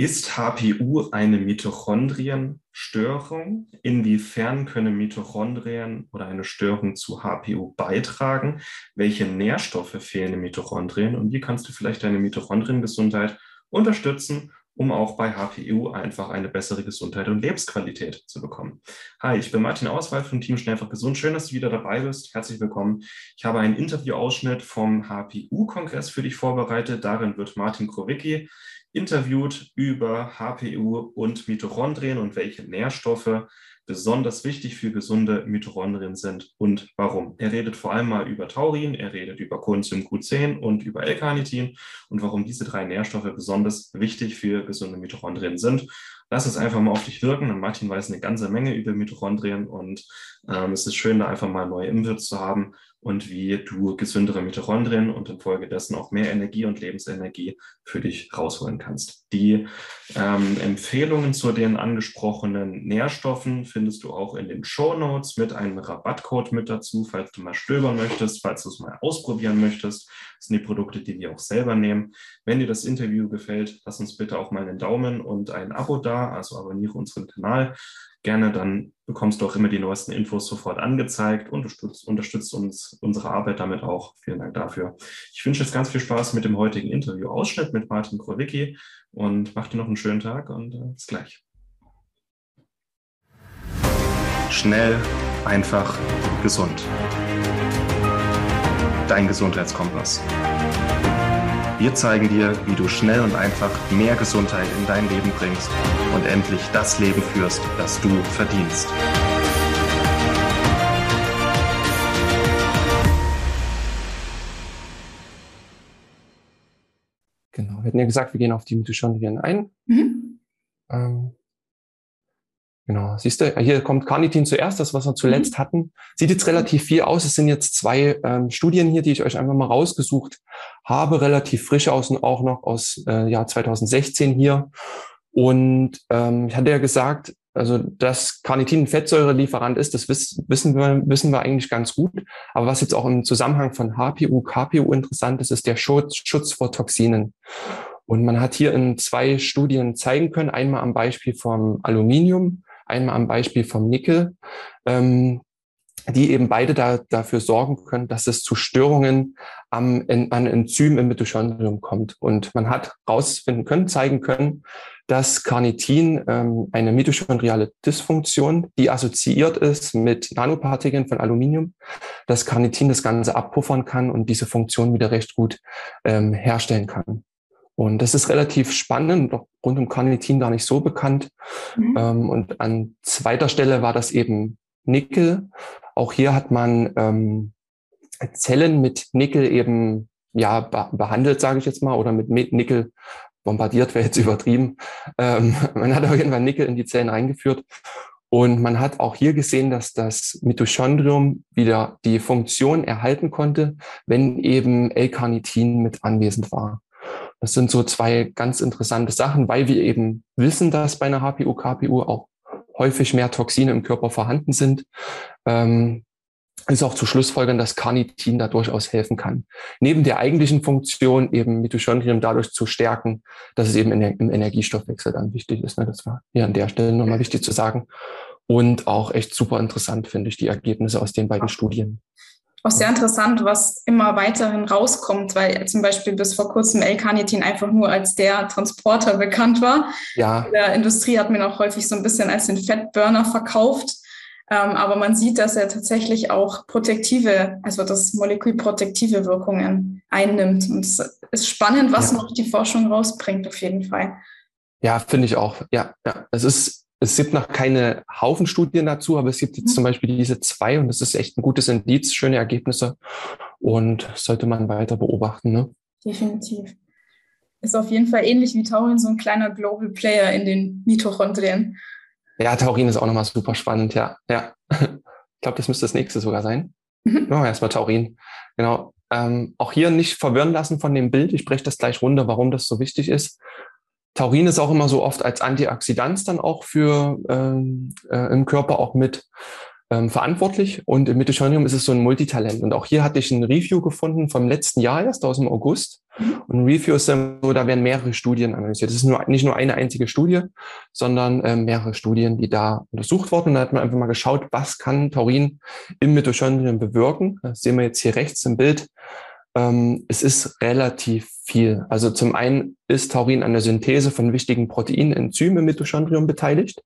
Ist HPU eine Mitochondrienstörung? Inwiefern können Mitochondrien oder eine Störung zu HPU beitragen? Welche Nährstoffe fehlen in Mitochondrien? Und wie kannst du vielleicht deine Mitochondriengesundheit unterstützen, um auch bei HPU einfach eine bessere Gesundheit und Lebensqualität zu bekommen? Hi, ich bin Martin Auswahl vom Team Schnell einfach gesund. Schön, dass du wieder dabei bist. Herzlich willkommen. Ich habe einen Interviewausschnitt vom HPU-Kongress für dich vorbereitet. Darin wird Martin Krowicki interviewt über HPU und Mitochondrien und welche Nährstoffe besonders wichtig für gesunde Mitochondrien sind und warum. Er redet vor allem mal über Taurin, er redet über Coenzym Q10 und über L-Carnitin und warum diese drei Nährstoffe besonders wichtig für gesunde Mitochondrien sind. Lass es einfach mal auf dich wirken. Und Martin weiß eine ganze Menge über Mitochondrien und ähm, es ist schön, da einfach mal neue Inputs zu haben und wie du gesündere Mitochondrien und infolgedessen auch mehr Energie und Lebensenergie für dich rausholen kannst. Die ähm, Empfehlungen zu den angesprochenen Nährstoffen findest du auch in den Show Notes mit einem Rabattcode mit dazu, falls du mal stöbern möchtest, falls du es mal ausprobieren möchtest. Das sind die Produkte, die wir auch selber nehmen. Wenn dir das Interview gefällt, lass uns bitte auch mal einen Daumen und ein Abo da, also abonniere unseren Kanal gerne, dann bekommst du auch immer die neuesten Infos sofort angezeigt und unterstützt, unterstützt uns unsere Arbeit damit auch. Vielen Dank dafür. Ich wünsche jetzt ganz viel Spaß mit dem heutigen Interview-Ausschnitt mit Martin Krowicki und mach dir noch einen schönen Tag und äh, bis gleich. Schnell, einfach, gesund. Dein Gesundheitskompass. Wir zeigen dir, wie du schnell und einfach mehr Gesundheit in dein Leben bringst und endlich das Leben führst, das du verdienst. Genau, wir hatten ja gesagt, wir gehen auf die Mitochondrien ein. Mhm. Ähm, Genau, siehst du, hier kommt Carnitin zuerst, das, was wir zuletzt mhm. hatten. Sieht jetzt relativ viel aus. Es sind jetzt zwei ähm, Studien hier, die ich euch einfach mal rausgesucht habe, relativ frisch aus und auch noch aus äh, Jahr 2016 hier. Und ähm, ich hatte ja gesagt, also dass Carnitin ein Fettsäurelieferant ist, das wiss, wissen, wir, wissen wir eigentlich ganz gut. Aber was jetzt auch im Zusammenhang von HPU, KPU interessant ist, ist der Schutz, Schutz vor Toxinen. Und man hat hier in zwei Studien zeigen können, einmal am Beispiel vom Aluminium, einmal am Beispiel vom Nickel, ähm, die eben beide da, dafür sorgen können, dass es zu Störungen am, in, an Enzym im Mitochondrium kommt. Und man hat herausfinden können, zeigen können, dass Carnitin ähm, eine mitochondriale Dysfunktion, die assoziiert ist mit Nanopartikeln von Aluminium, dass Carnitin das Ganze abpuffern kann und diese Funktion wieder recht gut ähm, herstellen kann. Und das ist relativ spannend, doch rund um Carnitin gar nicht so bekannt. Mhm. Ähm, und an zweiter Stelle war das eben Nickel. Auch hier hat man ähm, Zellen mit Nickel eben ja behandelt, sage ich jetzt mal, oder mit Nickel bombardiert wäre jetzt übertrieben. Ähm, man hat auf jeden Fall Nickel in die Zellen eingeführt. Und man hat auch hier gesehen, dass das Mitochondrium wieder die Funktion erhalten konnte, wenn eben L-Carnitin mit anwesend war. Das sind so zwei ganz interessante Sachen, weil wir eben wissen, dass bei einer HPU, KPU auch häufig mehr Toxine im Körper vorhanden sind. Ähm, ist auch zu Schlussfolgern, dass Carnitin da durchaus helfen kann. Neben der eigentlichen Funktion eben Mitochondrien dadurch zu stärken, dass es eben im Energiestoffwechsel dann wichtig ist. Ne? Das war hier an der Stelle nochmal wichtig zu sagen. Und auch echt super interessant finde ich die Ergebnisse aus den beiden Studien auch sehr interessant, was immer weiterhin rauskommt, weil zum Beispiel bis vor kurzem L-Carnitin einfach nur als der Transporter bekannt war. Ja. In der Industrie hat man auch häufig so ein bisschen als den Fettburner verkauft. Ähm, aber man sieht, dass er tatsächlich auch protektive, also das Molekül protektive Wirkungen einnimmt. Und es ist spannend, was ja. noch die Forschung rausbringt, auf jeden Fall. Ja, finde ich auch. Ja, ja. Es ist es gibt noch keine Haufen Studien dazu, aber es gibt jetzt mhm. zum Beispiel diese zwei und das ist echt ein gutes Indiz, schöne Ergebnisse und sollte man weiter beobachten. Ne? Definitiv. Ist auf jeden Fall ähnlich wie Taurin so ein kleiner Global Player in den Mitochondrien. Ja, Taurin ist auch nochmal super spannend, ja. ja. Ich glaube, das müsste das nächste sogar sein. Mhm. Machen wir erstmal Taurin. Genau. Ähm, auch hier nicht verwirren lassen von dem Bild. Ich spreche das gleich runter, warum das so wichtig ist. Taurin ist auch immer so oft als Antioxidant dann auch für ähm, äh, im Körper auch mit. ähm, verantwortlich und im Mitochondrium ist es so ein Multitalent. Und auch hier hatte ich ein Review gefunden vom letzten Jahr erst aus dem August. Und ein Review ist dann so, da werden mehrere Studien analysiert. Das ist nur, nicht nur eine einzige Studie, sondern äh, mehrere Studien, die da untersucht wurden. Und da hat man einfach mal geschaut, was kann Taurin im Mitochondrium bewirken. Das sehen wir jetzt hier rechts im Bild. Ähm, es ist relativ viel. Also zum einen ist Taurin an der Synthese von wichtigen Proteinen, Enzymen im Mitochondrium beteiligt.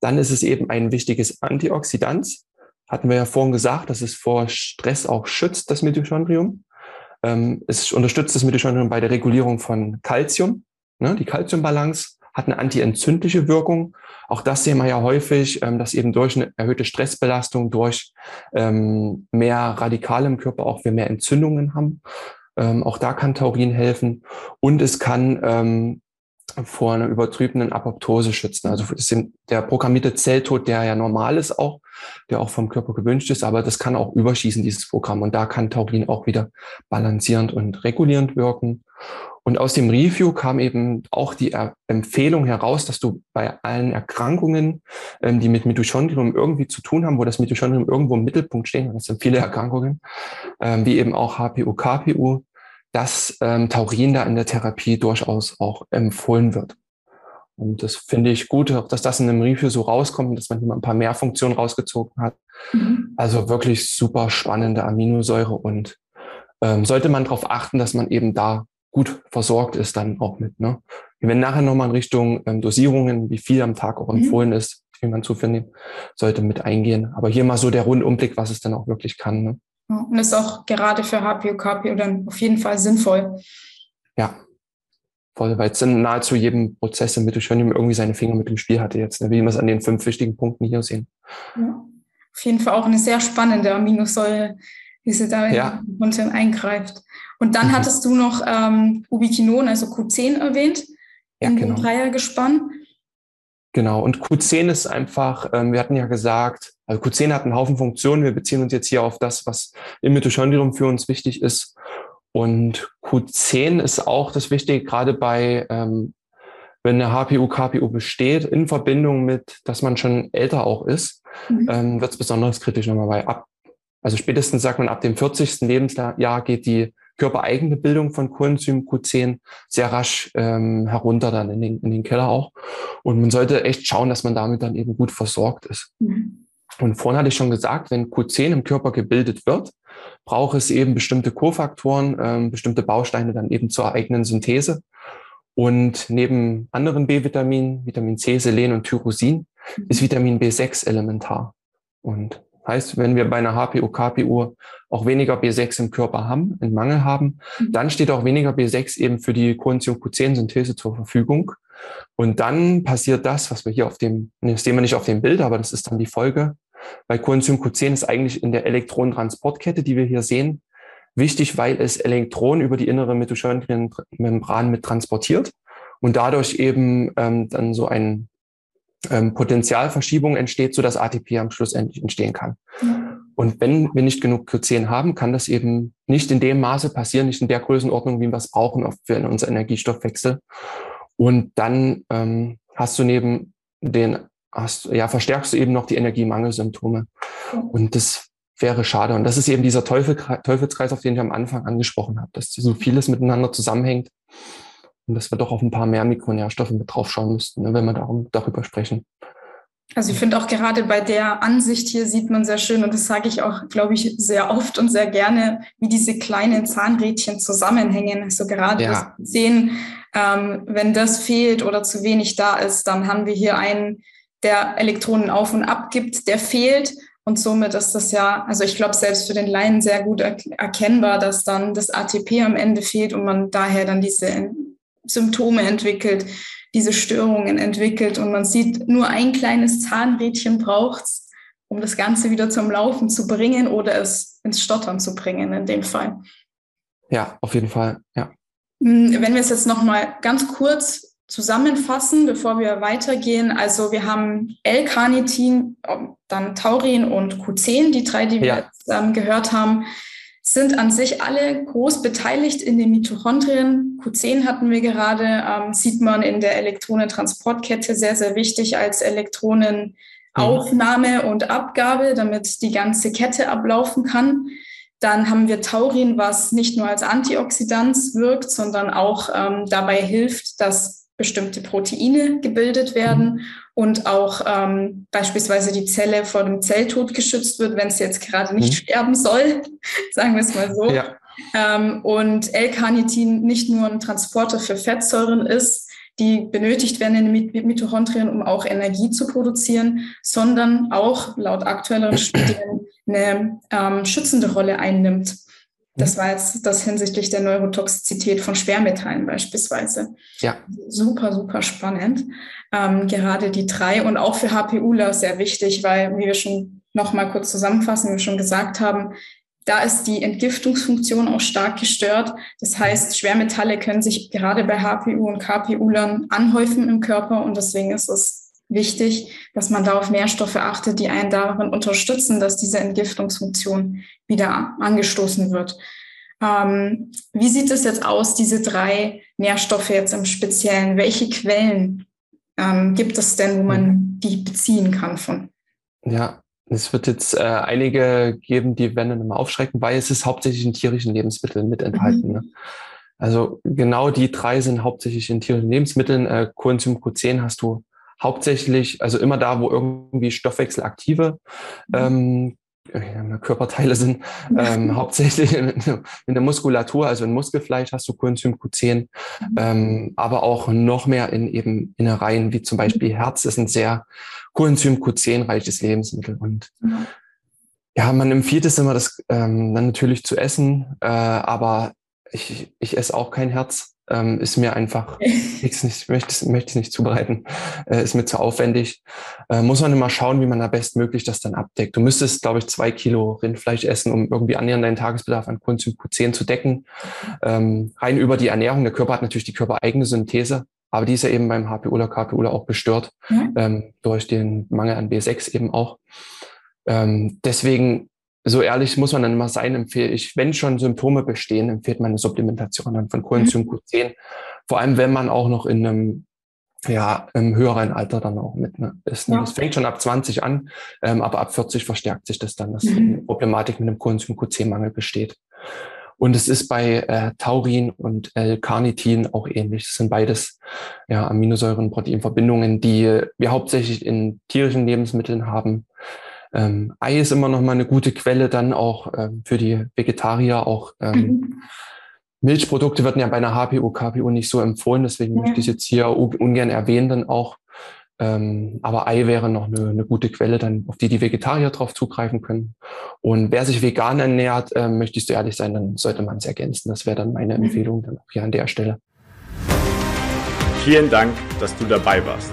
Dann ist es eben ein wichtiges Antioxidant. Hatten wir ja vorhin gesagt, dass es vor Stress auch schützt, das Mitochondrium. Ähm, es unterstützt das Mitochondrium bei der Regulierung von Calcium. Ne? Die Calciumbalance hat eine antientzündliche Wirkung. Auch das sehen wir ja häufig, ähm, dass eben durch eine erhöhte Stressbelastung, durch ähm, mehr Radikale im Körper auch wir mehr Entzündungen haben. Ähm, auch da kann Taurin helfen. Und es kann vor einer übertriebenen Apoptose schützen. Also der programmierte Zelltod, der ja normal ist auch, der auch vom Körper gewünscht ist, aber das kann auch überschießen, dieses Programm. Und da kann Taurin auch wieder balancierend und regulierend wirken. Und aus dem Review kam eben auch die Empfehlung heraus, dass du bei allen Erkrankungen, ähm, die mit Mitochondrium irgendwie zu tun haben, wo das Mitochondrium irgendwo im Mittelpunkt stehen, das sind viele Erkrankungen, ähm, wie eben auch HPU, KPU, dass ähm, Taurin da in der Therapie durchaus auch empfohlen wird. Und das finde ich gut, dass das in einem Review so rauskommt, dass man hier mal ein paar mehr Funktionen rausgezogen hat. Mhm. Also wirklich super spannende Aminosäure und ähm, sollte man darauf achten, dass man eben da gut versorgt ist dann auch mit. Ne? Wir werden nachher nochmal in Richtung ähm, Dosierungen, wie viel am Tag auch mhm. empfohlen ist, wie man zufindet, sollte mit eingehen. Aber hier mal so der Rundumblick, was es dann auch wirklich kann. Ne? Und ist auch gerade für HPO, KPO dann auf jeden Fall sinnvoll. Ja, voll, weil es in nahezu jedem Prozess im Mitochondrium irgendwie seine Finger mit dem Spiel hatte jetzt, ne, wie wir es an den fünf wichtigen Punkten hier sehen. Ja, auf jeden Fall auch eine sehr spannende Aminosäure, wie sie da ja. in eingreift. Und dann mhm. hattest du noch ähm, Ubiquinon, also Q10 erwähnt, ja, in genau. dem Dreiergespann. Genau, und Q10 ist einfach, ähm, wir hatten ja gesagt, also Q10 hat einen Haufen Funktionen. Wir beziehen uns jetzt hier auf das, was im Mitochondrium für uns wichtig ist. Und Q10 ist auch das Wichtige, gerade bei, ähm, wenn eine HPU, KPU besteht, in Verbindung mit, dass man schon älter auch ist, mhm. ähm, wird es besonders kritisch nochmal bei ab. Also spätestens sagt man, ab dem 40. Lebensjahr geht die körpereigene Bildung von Coenzym Q10 sehr rasch ähm, herunter dann in den, in den Keller auch. Und man sollte echt schauen, dass man damit dann eben gut versorgt ist. Mhm. Und vorhin hatte ich schon gesagt, wenn Q10 im Körper gebildet wird, braucht es eben bestimmte Kofaktoren, ähm, bestimmte Bausteine dann eben zur eigenen Synthese. Und neben anderen B-Vitaminen, Vitamin C, Selen und Tyrosin, mhm. ist Vitamin B6 elementar. Und Heißt, wenn wir bei einer HPO, KPU auch weniger B6 im Körper haben, einen Mangel haben, mhm. dann steht auch weniger B6 eben für die Coenzym Q10-Synthese zur Verfügung. Und dann passiert das, was wir hier auf dem, das sehen wir nicht auf dem Bild, aber das ist dann die Folge. Bei Coenzym Q10 ist eigentlich in der Elektronentransportkette, die wir hier sehen, wichtig, weil es Elektronen über die innere Mitochondrienmembran mit transportiert und dadurch eben ähm, dann so ein ähm, Potentialverschiebung entsteht, so dass ATP am Schluss endlich entstehen kann. Ja. Und wenn wir nicht genug Q10 haben, kann das eben nicht in dem Maße passieren, nicht in der Größenordnung, wie wir es brauchen für unseren Energiestoffwechsel. Und dann ähm, hast du neben den, hast, ja, verstärkst du eben noch die Energiemangelsymptome. Und das wäre schade. Und das ist eben dieser Teufel, Teufelskreis, auf den ich am Anfang angesprochen habe, dass so vieles miteinander zusammenhängt und dass wir doch auf ein paar mehr Mikronährstoffe mit drauf schauen müssten, ne, wenn wir darum, darüber sprechen. Also ich finde auch gerade bei der Ansicht hier sieht man sehr schön, und das sage ich auch, glaube ich, sehr oft und sehr gerne, wie diese kleinen Zahnrädchen zusammenhängen. Also gerade ja. sehen, ähm, wenn das fehlt oder zu wenig da ist, dann haben wir hier einen, der Elektronen auf und ab gibt, der fehlt. Und somit ist das ja, also ich glaube, selbst für den Laien sehr gut erkennbar, dass dann das ATP am Ende fehlt und man daher dann diese Symptome entwickelt, diese Störungen entwickelt und man sieht, nur ein kleines Zahnrädchen braucht es, um das Ganze wieder zum Laufen zu bringen oder es ins Stottern zu bringen in dem Fall. Ja, auf jeden Fall, ja. Hm, wenn wir es jetzt nochmal ganz kurz zusammenfassen, bevor wir weitergehen. Also wir haben L-Carnitin, dann Taurin und Q10, die drei, die wir ja. jetzt ähm, gehört haben sind an sich alle groß beteiligt in den Mitochondrien. Q10 hatten wir gerade, ähm, sieht man in der Elektronentransportkette sehr, sehr wichtig als Elektronenanker Aufnahme und Abgabe, damit die ganze Kette ablaufen kann. Dann haben wir Taurin, was nicht nur als Antioxidant wirkt, sondern auch ähm, dabei hilft, dass bestimmte Proteine gebildet werden und auch ähm, beispielsweise die Zelle vor dem Zelltod geschützt wird, wenn es jetzt gerade nicht mhm. sterben soll, sagen wir es mal so. Ja. Ähm, und L-Carnitin nicht nur ein Transporter für Fettsäuren ist, die benötigt werden in den Mitochondrien, um auch Energie zu produzieren, sondern auch laut aktuelleren Studien eine ähm, schützende Rolle einnimmt. Das war jetzt das hinsichtlich der Neurotoxizität von Schwermetallen beispielsweise. Ja. Super, super spannend. Ähm, gerade die drei und auch für HPUler sehr wichtig, weil, wie wir schon noch mal kurz zusammenfassen, wie wir schon gesagt haben, da ist die Entgiftungsfunktion auch stark gestört. Das heißt, Schwermetalle können sich gerade bei HPU und KPU-Lern anhäufen im Körper und deswegen ist es wichtig, dass man da auf Nährstoffe achtet, die einen darin unterstützen, dass diese Entgiftungsfunktion wieder angestoßen wird. Ähm, wie sieht es jetzt aus, diese drei Nährstoffe jetzt im Speziellen? Welche Quellen ähm, gibt es denn, wo man mhm. die beziehen kann von? Ja, es wird jetzt äh, einige geben, die werden dann immer aufschrecken, weil es ist hauptsächlich in tierischen Lebensmitteln mit enthalten. Mhm. Ne? Also genau die drei sind hauptsächlich in tierischen Lebensmitteln. Äh, Coenzym Q10 hast du hauptsächlich, also immer da, wo irgendwie stoffwechselaktive mhm. ähm, Körperteile sind, ähm, hauptsächlich in, in, der Muskulatur, also in Muskelfleisch hast du Coenzym Q10, mhm. ähm, aber auch noch mehr in eben Innereien, wie zum Beispiel Herz ist ein sehr Coenzym Q10 reiches Lebensmittel. Und mhm. ja, man empfiehlt es immer, das ähm, dann natürlich zu essen, äh, aber ich, ich esse auch kein Herz. Ähm, ist mir einfach, ich nicht, möchte, möchte es nicht zubereiten, äh, ist mir zu aufwendig. Äh, muss man immer schauen, wie man da bestmöglich das dann abdeckt. Du müsstest, glaube ich, zwei Kilo Rindfleisch essen, um irgendwie annähernd deinen Tagesbedarf an Coenzym Q10 zu decken. Ähm, rein über die Ernährung. Der Körper hat natürlich die körpereigene Synthese. Aber die ist ja eben beim HPU oder KPU auch gestört, mhm. ähm, durch den Mangel an B6 eben auch. Ähm, deswegen, so ehrlich muss man dann immer sein, empfehle ich, wenn schon Symptome bestehen, empfiehlt man eine Supplementation dann von Coenzym mhm. Q10. Vor allem, wenn man auch noch in einem ja, im höheren Alter dann auch mit ne, ist. Ne? Ja. Das fängt schon ab 20 an, ähm, aber ab 40 verstärkt sich das dann, dass mhm. eine Problematik mit einem Coenzym Q10-Mangel besteht. Und es ist bei äh, Taurin und L-Carnitin auch ähnlich. Das sind beides ja, Aminosäuren, Proteinverbindungen, die wir hauptsächlich in tierischen Lebensmitteln haben. Ähm, Ei ist immer noch mal eine gute Quelle dann auch ähm, für die Vegetarier. Auch ähm, mhm. Milchprodukte werden ja bei einer HPU, KPU nicht so empfohlen. Deswegen ja. möchte ich jetzt hier ungern erwähnen, dann auch ähm, aber Ei wäre noch eine, eine, gute Quelle, dann, auf die die Vegetarier drauf zugreifen können. Und wer sich vegan ernährt, äh, möchte ich so ehrlich sein, dann sollte man es ergänzen. Das wäre dann meine mhm. Empfehlung dann auch hier an der Stelle. Vielen Dank, dass du dabei warst.